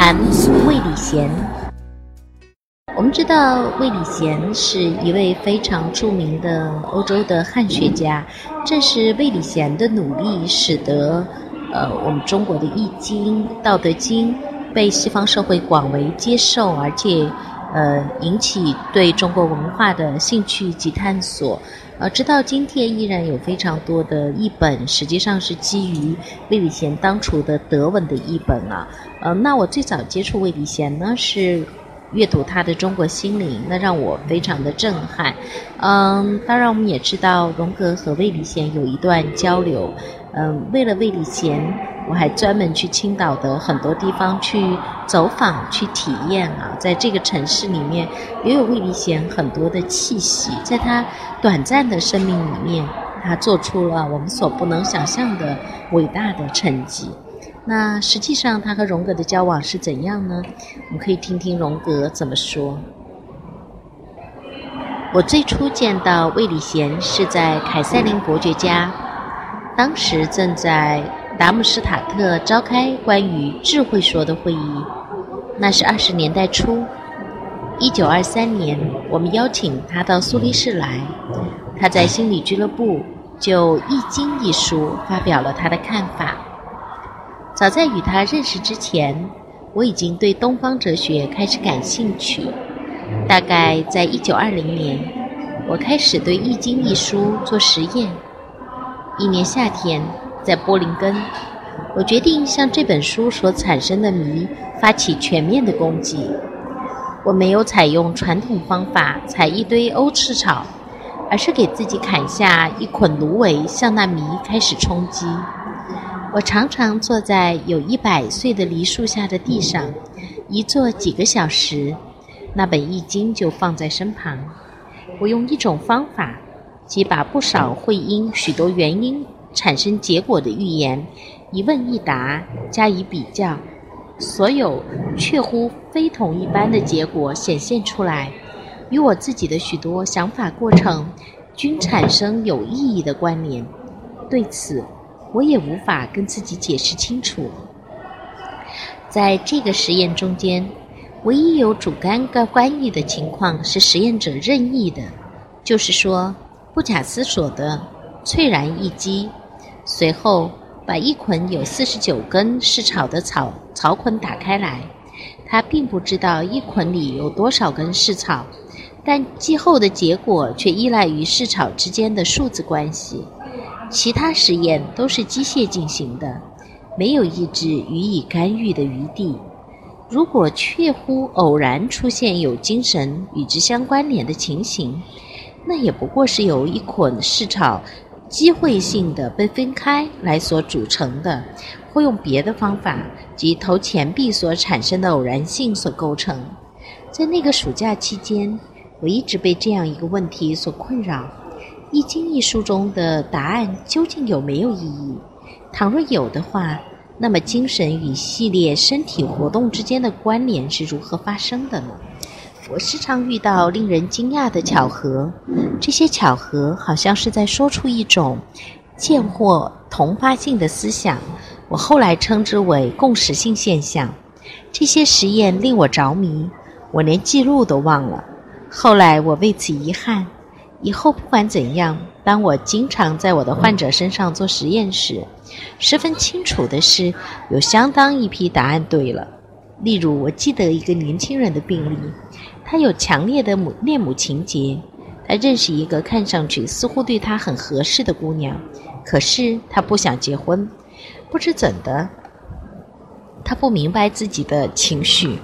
谈魏礼贤，我们知道魏礼贤是一位非常著名的欧洲的汉学家，正是魏礼贤的努力，使得呃我们中国的《易经》《道德经》被西方社会广为接受，而且呃引起对中国文化的兴趣及探索。呃，直到今天依然有非常多的译本，实际上是基于魏礼贤当初的德文的译本啊。呃，那我最早接触魏礼贤呢，是阅读他的《中国心灵》，那让我非常的震撼。嗯，当然我们也知道荣格和魏礼贤有一段交流。嗯，为了魏礼贤。我还专门去青岛的很多地方去走访、去体验啊，在这个城市里面也有魏礼贤很多的气息。在他短暂的生命里面，他做出了我们所不能想象的伟大的成绩。那实际上他和荣格的交往是怎样呢？我们可以听听荣格怎么说。我最初见到魏礼贤是在凯塞林伯爵家，当时正在。达姆施塔特召开关于智慧说的会议，那是二十年代初。一九二三年，我们邀请他到苏黎世来，他在心理俱乐部就《易经》一书发表了他的看法。早在与他认识之前，我已经对东方哲学开始感兴趣。大概在一九二零年，我开始对《易经》一书做实验。一年夏天。在波林根，我决定向这本书所产生的谜发起全面的攻击。我没有采用传统方法采一堆欧翅草，而是给自己砍下一捆芦苇，向那谜开始冲击。我常常坐在有一百岁的梨树下的地上，一坐几个小时，那本《易经》就放在身旁。我用一种方法，即把不少会因许多原因。产生结果的预言，一问一答加以比较，所有确乎非同一般的结果显现出来，与我自己的许多想法过程均产生有意义的关联。对此，我也无法跟自己解释清楚。在这个实验中间，唯一有主观个关系的情况是实验者任意的，就是说不假思索的。猝然一击，随后把一捆有四十九根试草的草草捆打开来。他并不知道一捆里有多少根试草，但季后的结果却依赖于试草之间的数字关系。其他实验都是机械进行的，没有意志予以干预的余地。如果确乎偶然出现有精神与之相关联的情形，那也不过是由一捆试草。机会性的被分开来所组成的，或用别的方法，及投钱币所产生的偶然性所构成。在那个暑假期间，我一直被这样一个问题所困扰：《易经》一书中的答案究竟有没有意义？倘若有的话，那么精神与系列身体活动之间的关联是如何发生的呢？我时常遇到令人惊讶的巧合，这些巧合好像是在说出一种见或同发性的思想。我后来称之为共识性现象。这些实验令我着迷，我连记录都忘了。后来我为此遗憾。以后不管怎样，当我经常在我的患者身上做实验时，十分清楚的是，有相当一批答案对了。例如，我记得一个年轻人的病例。他有强烈的母恋母情节，他认识一个看上去似乎对他很合适的姑娘，可是他不想结婚，不知怎的，他不明白自己的情绪，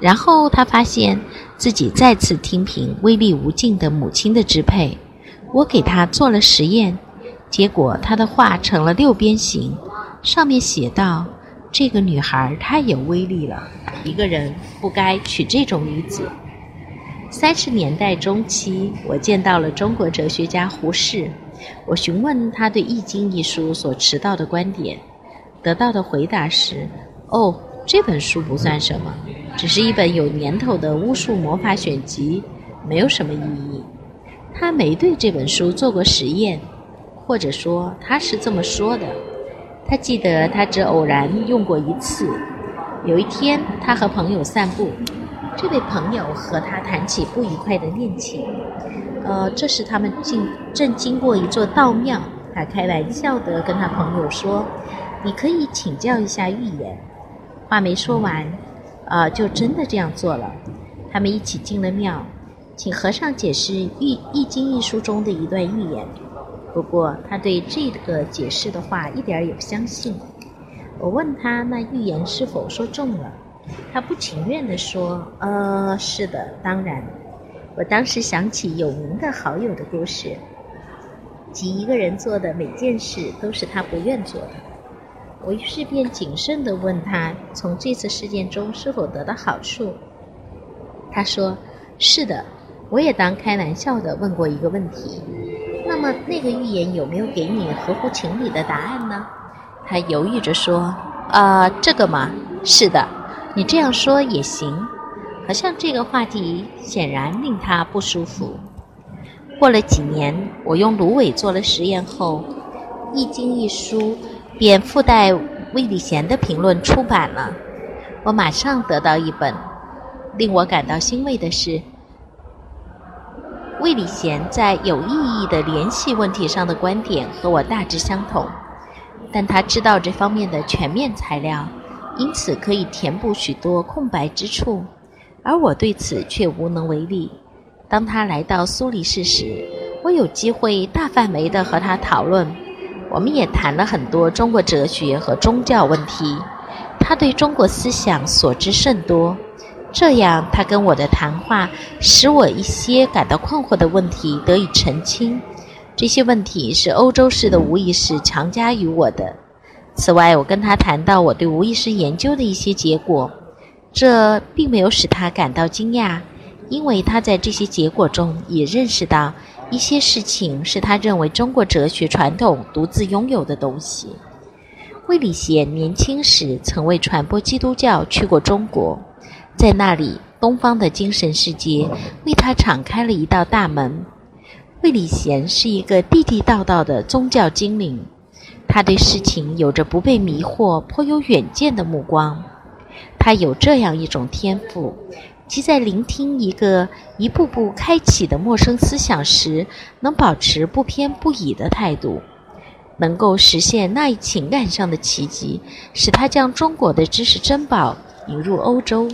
然后他发现自己再次听凭威力无尽的母亲的支配。我给他做了实验，结果他的画成了六边形，上面写道：“这个女孩太有威力了，一个人不该娶这种女子。三十年代中期，我见到了中国哲学家胡适，我询问他对《易经》一书所持到的观点，得到的回答是：“哦，这本书不算什么，只是一本有年头的巫术魔法选集，没有什么意义。”他没对这本书做过实验，或者说他是这么说的。他记得他只偶然用过一次。有一天，他和朋友散步。这位朋友和他谈起不愉快的恋情，呃，这时他们经正经过一座道庙，他开玩笑地跟他朋友说：“你可以请教一下预言。”话没说完，呃，就真的这样做了。他们一起进了庙，请和尚解释《易易经》一书中的一段预言。不过他对这个解释的话一点也不相信。我问他那预言是否说中了。他不情愿地说：“呃，是的，当然。”我当时想起有名的好友的故事，即一个人做的每件事都是他不愿做的。我于是便谨慎地问他：“从这次事件中是否得到好处？”他说：“是的。”我也当开玩笑地问过一个问题：“那么那个预言有没有给你合乎情理的答案呢？”他犹豫着说：“啊，这个嘛，是的。”你这样说也行，好像这个话题显然令他不舒服。过了几年，我用芦苇做了实验后，《易经》一书便附带魏礼贤的评论出版了。我马上得到一本。令我感到欣慰的是，魏礼贤在有意义的联系问题上的观点和我大致相同，但他知道这方面的全面材料。因此可以填补许多空白之处，而我对此却无能为力。当他来到苏黎世时，我有机会大范围地和他讨论，我们也谈了很多中国哲学和宗教问题。他对中国思想所知甚多，这样他跟我的谈话使我一些感到困惑的问题得以澄清。这些问题是欧洲式的无意识强加于我的。此外，我跟他谈到我对无意识研究的一些结果，这并没有使他感到惊讶，因为他在这些结果中也认识到一些事情是他认为中国哲学传统独自拥有的东西。魏礼贤年轻时曾为传播基督教去过中国，在那里，东方的精神世界为他敞开了一道大门。魏礼贤是一个地地道道的宗教精灵。他对事情有着不被迷惑、颇有远见的目光。他有这样一种天赋，即在聆听一个一步步开启的陌生思想时，能保持不偏不倚的态度，能够实现那一情感上的奇迹，使他将中国的知识珍宝引入欧洲。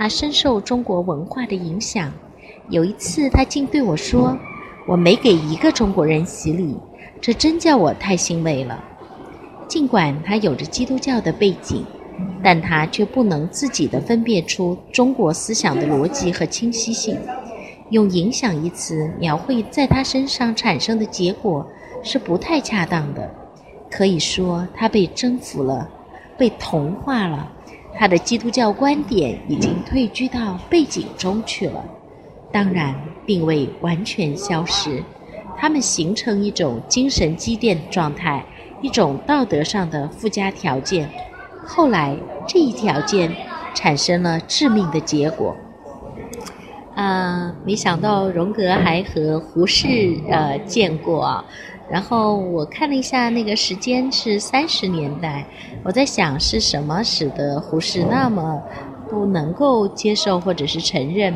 他深受中国文化的影响。有一次，他竟对我说：“我没给一个中国人洗礼。”这真叫我太欣慰了。尽管他有着基督教的背景，但他却不能自己的分辨出中国思想的逻辑和清晰性。用“影响”一词描绘在他身上产生的结果是不太恰当的。可以说，他被征服了，被同化了。他的基督教观点已经退居到背景中去了，当然，并未完全消失。他们形成一种精神积淀状态，一种道德上的附加条件。后来，这一条件产生了致命的结果。啊，没想到荣格还和胡适呃见过啊。然后我看了一下那个时间是三十年代，我在想是什么使得胡适那么不能够接受或者是承认。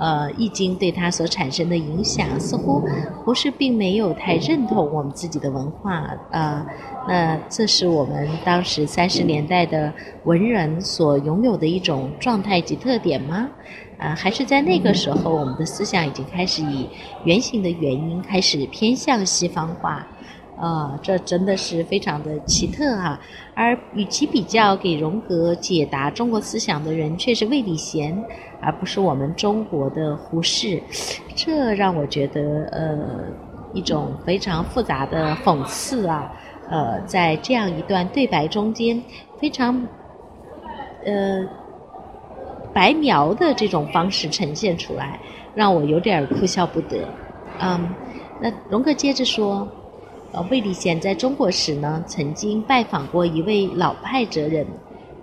呃，《易经》对他所产生的影响，似乎胡适并没有太认同我们自己的文化。呃，那这是我们当时三十年代的文人所拥有的一种状态及特点吗？呃，还是在那个时候，我们的思想已经开始以原型的原因开始偏向西方化？啊，这真的是非常的奇特哈！而与其比较，给荣格解答中国思想的人却是魏礼贤，而不是我们中国的胡适，这让我觉得呃一种非常复杂的讽刺啊！呃，在这样一段对白中间，非常呃白描的这种方式呈现出来，让我有点哭笑不得。嗯，那荣格接着说，呃，魏礼贤在中国时呢，曾经拜访过一位老派哲人，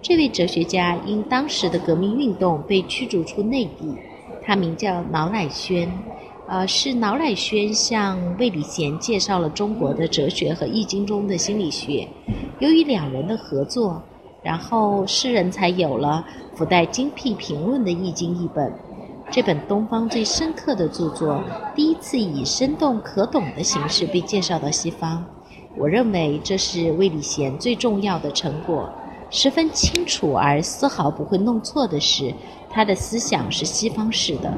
这位哲学家因当时的革命运动被驱逐出内地，他名叫脑乃轩。呃，是脑乃轩向魏礼贤介绍了中国的哲学和易经中的心理学。由于两人的合作，然后诗人才有了附带精辟评论的《易经》一本。这本东方最深刻的著作，第一次以生动可懂的形式被介绍到西方。我认为这是魏礼贤最重要的成果。十分清楚而丝毫不会弄错的是，他的思想是西方式的。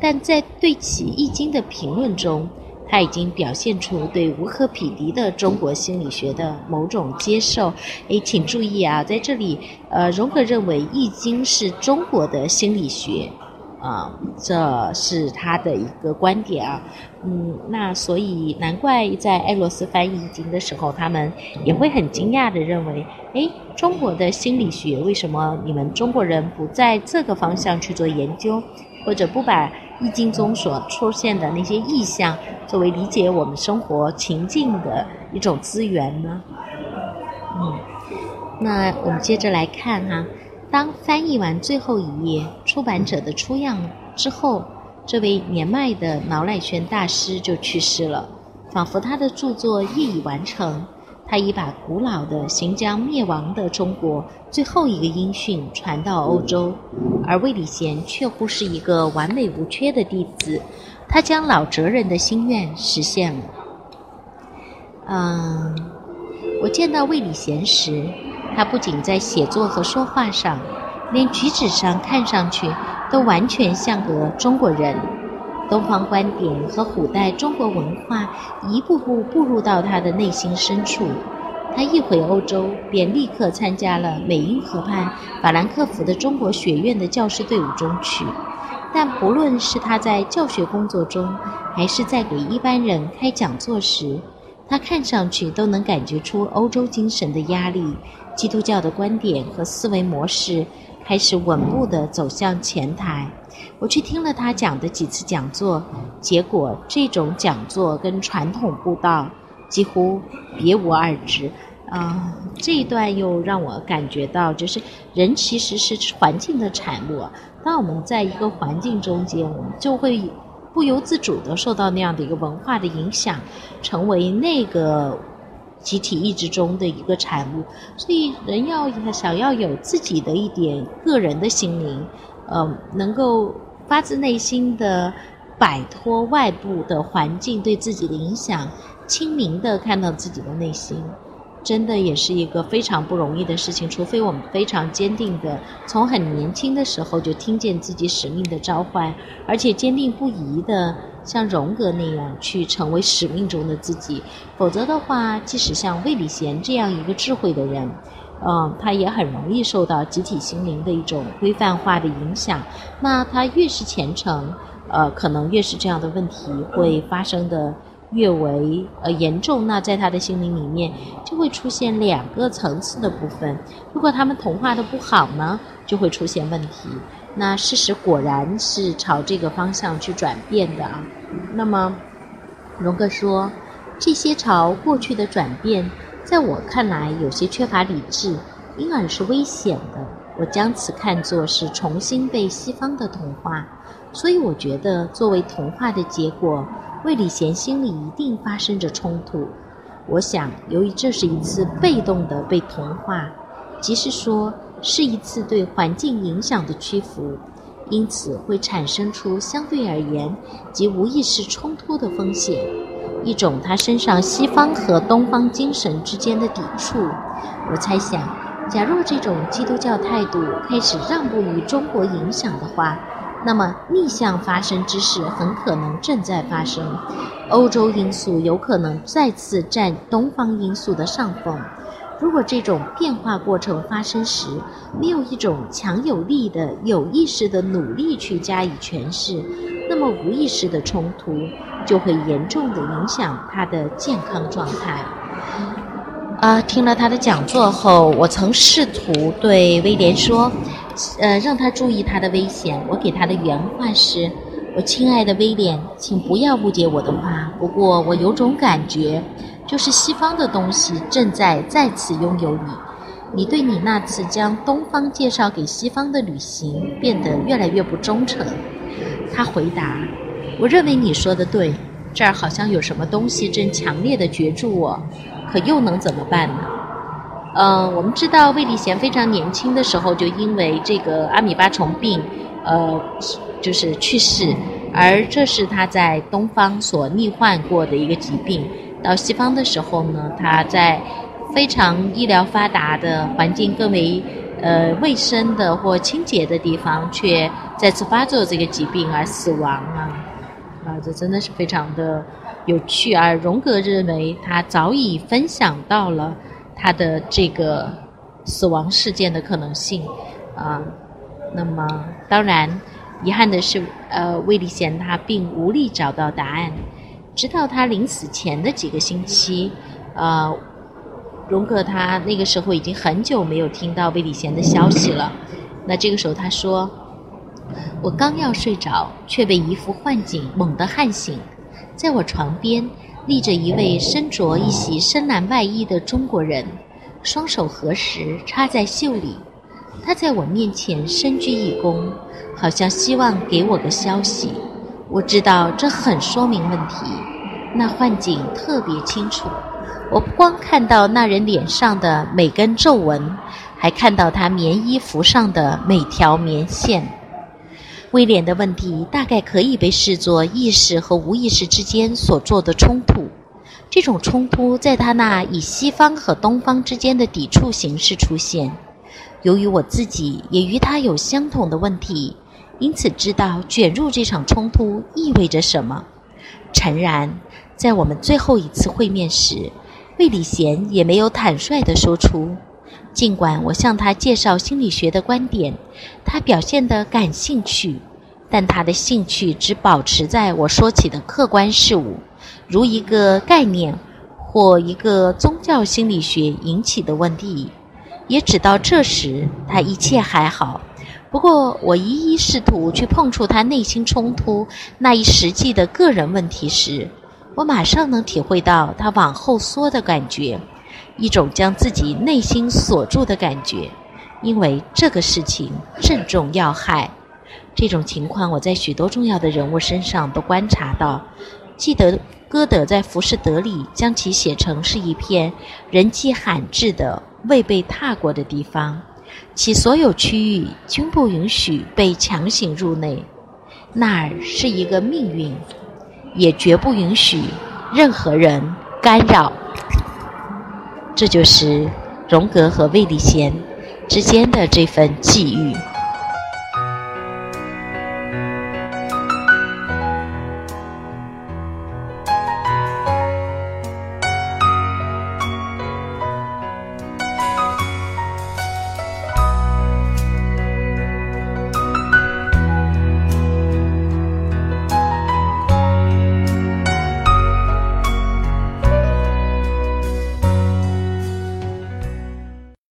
但在对其《易经》的评论中，他已经表现出对无可匹敌的中国心理学的某种接受。诶，请注意啊，在这里，呃，荣格认为《易经》是中国的心理学，啊，这是他的一个观点啊。嗯，那所以难怪在艾洛斯翻译《易经》的时候，他们也会很惊讶的认为，诶，中国的心理学为什么你们中国人不在这个方向去做研究，或者不把？易经中所出现的那些意象，作为理解我们生活情境的一种资源呢？嗯，那我们接着来看哈，当翻译完最后一页，出版者的出样之后，这位年迈的脑乃轩大师就去世了，仿佛他的著作业已完成。他已把古老的行将灭亡的中国最后一个音讯传到欧洲，而魏礼贤却乎是一个完美无缺的弟子，他将老哲人的心愿实现了。嗯，我见到魏礼贤时，他不仅在写作和说话上，连举止上看上去都完全像个中国人。东方观点和古代中国文化一步步步入到他的内心深处。他一回欧洲，便立刻参加了美因河畔法兰克福的中国学院的教师队伍中去。但不论是他在教学工作中，还是在给一般人开讲座时，他看上去都能感觉出欧洲精神的压力。基督教的观点和思维模式开始稳步地走向前台。我去听了他讲的几次讲座，结果这种讲座跟传统布道几乎别无二致。啊，这一段又让我感觉到，就是人其实是环境的产物。当我们在一个环境中间，我们就会不由自主地受到那样的一个文化的影响，成为那个集体意志中的一个产物。所以，人要想要有自己的一点个人的心灵。呃，能够发自内心的摆脱外部的环境对自己的影响，清明的看到自己的内心，真的也是一个非常不容易的事情。除非我们非常坚定的从很年轻的时候就听见自己使命的召唤，而且坚定不移的像荣格那样去成为使命中的自己，否则的话，即使像魏礼贤这样一个智慧的人。嗯，他也很容易受到集体心灵的一种规范化的影响。那他越是虔诚，呃，可能越是这样的问题会发生的越为呃严重。那在他的心灵里面就会出现两个层次的部分。如果他们同化的不好呢，就会出现问题。那事实果然是朝这个方向去转变的啊。那么，荣格说，这些朝过去的转变。在我看来，有些缺乏理智，因而是危险的。我将此看作是重新被西方的同化，所以我觉得，作为同化的结果，魏礼贤心里一定发生着冲突。我想，由于这是一次被动的被同化，即是说，是一次对环境影响的屈服，因此会产生出相对而言及无意识冲突的风险。一种他身上西方和东方精神之间的抵触。我猜想，假若这种基督教态度开始让步于中国影响的话，那么逆向发生之事很可能正在发生。欧洲因素有可能再次占东方因素的上风。如果这种变化过程发生时，没有一种强有力的有意识的努力去加以诠释，那么无意识的冲突。就会严重的影响他的健康状态。啊，听了他的讲座后，我曾试图对威廉说，呃，让他注意他的危险。我给他的原话是：“我亲爱的威廉，请不要误解我的话。不过我有种感觉，就是西方的东西正在再次拥有你。你对你那次将东方介绍给西方的旅行变得越来越不忠诚。”他回答：“我认为你说的对，这儿好像有什么东西正强烈的攫住我。”可又能怎么办呢？嗯，我们知道魏立贤非常年轻的时候就因为这个阿米巴虫病，呃，就是去世，而这是他在东方所罹患过的一个疾病。到西方的时候呢，他在非常医疗发达的环境更为呃卫生的或清洁的地方，却再次发作这个疾病而死亡啊！啊，这真的是非常的。有趣，而荣格认为他早已分享到了他的这个死亡事件的可能性啊。那么，当然，遗憾的是，呃，魏立贤他并无力找到答案。直到他临死前的几个星期，呃，荣格他那个时候已经很久没有听到魏立贤的消息了。那这个时候他说：“我刚要睡着，却被一幅幻景猛地撼醒。”在我床边立着一位身着一袭深蓝外衣的中国人，双手合十插在袖里。他在我面前深鞠一躬，好像希望给我个消息。我知道这很说明问题。那幻景特别清楚，我不光看到那人脸上的每根皱纹，还看到他棉衣服上的每条棉线。威廉的问题大概可以被视作意识和无意识之间所做的冲突。这种冲突在他那以西方和东方之间的抵触形式出现。由于我自己也与他有相同的问题，因此知道卷入这场冲突意味着什么。诚然，在我们最后一次会面时，魏礼贤也没有坦率地说出。尽管我向他介绍心理学的观点，他表现得感兴趣，但他的兴趣只保持在我说起的客观事物，如一个概念或一个宗教心理学引起的问题。也只到这时，他一切还好。不过，我一一试图去碰触他内心冲突那一实际的个人问题时，我马上能体会到他往后缩的感觉。一种将自己内心锁住的感觉，因为这个事情正中要害。这种情况我在许多重要的人物身上都观察到。记得歌德在《浮士德》里将其写成是一片人迹罕至的未被踏过的地方，其所有区域均不允许被强行入内。那儿是一个命运，也绝不允许任何人干扰。这就是荣格和魏立贤之间的这份际遇。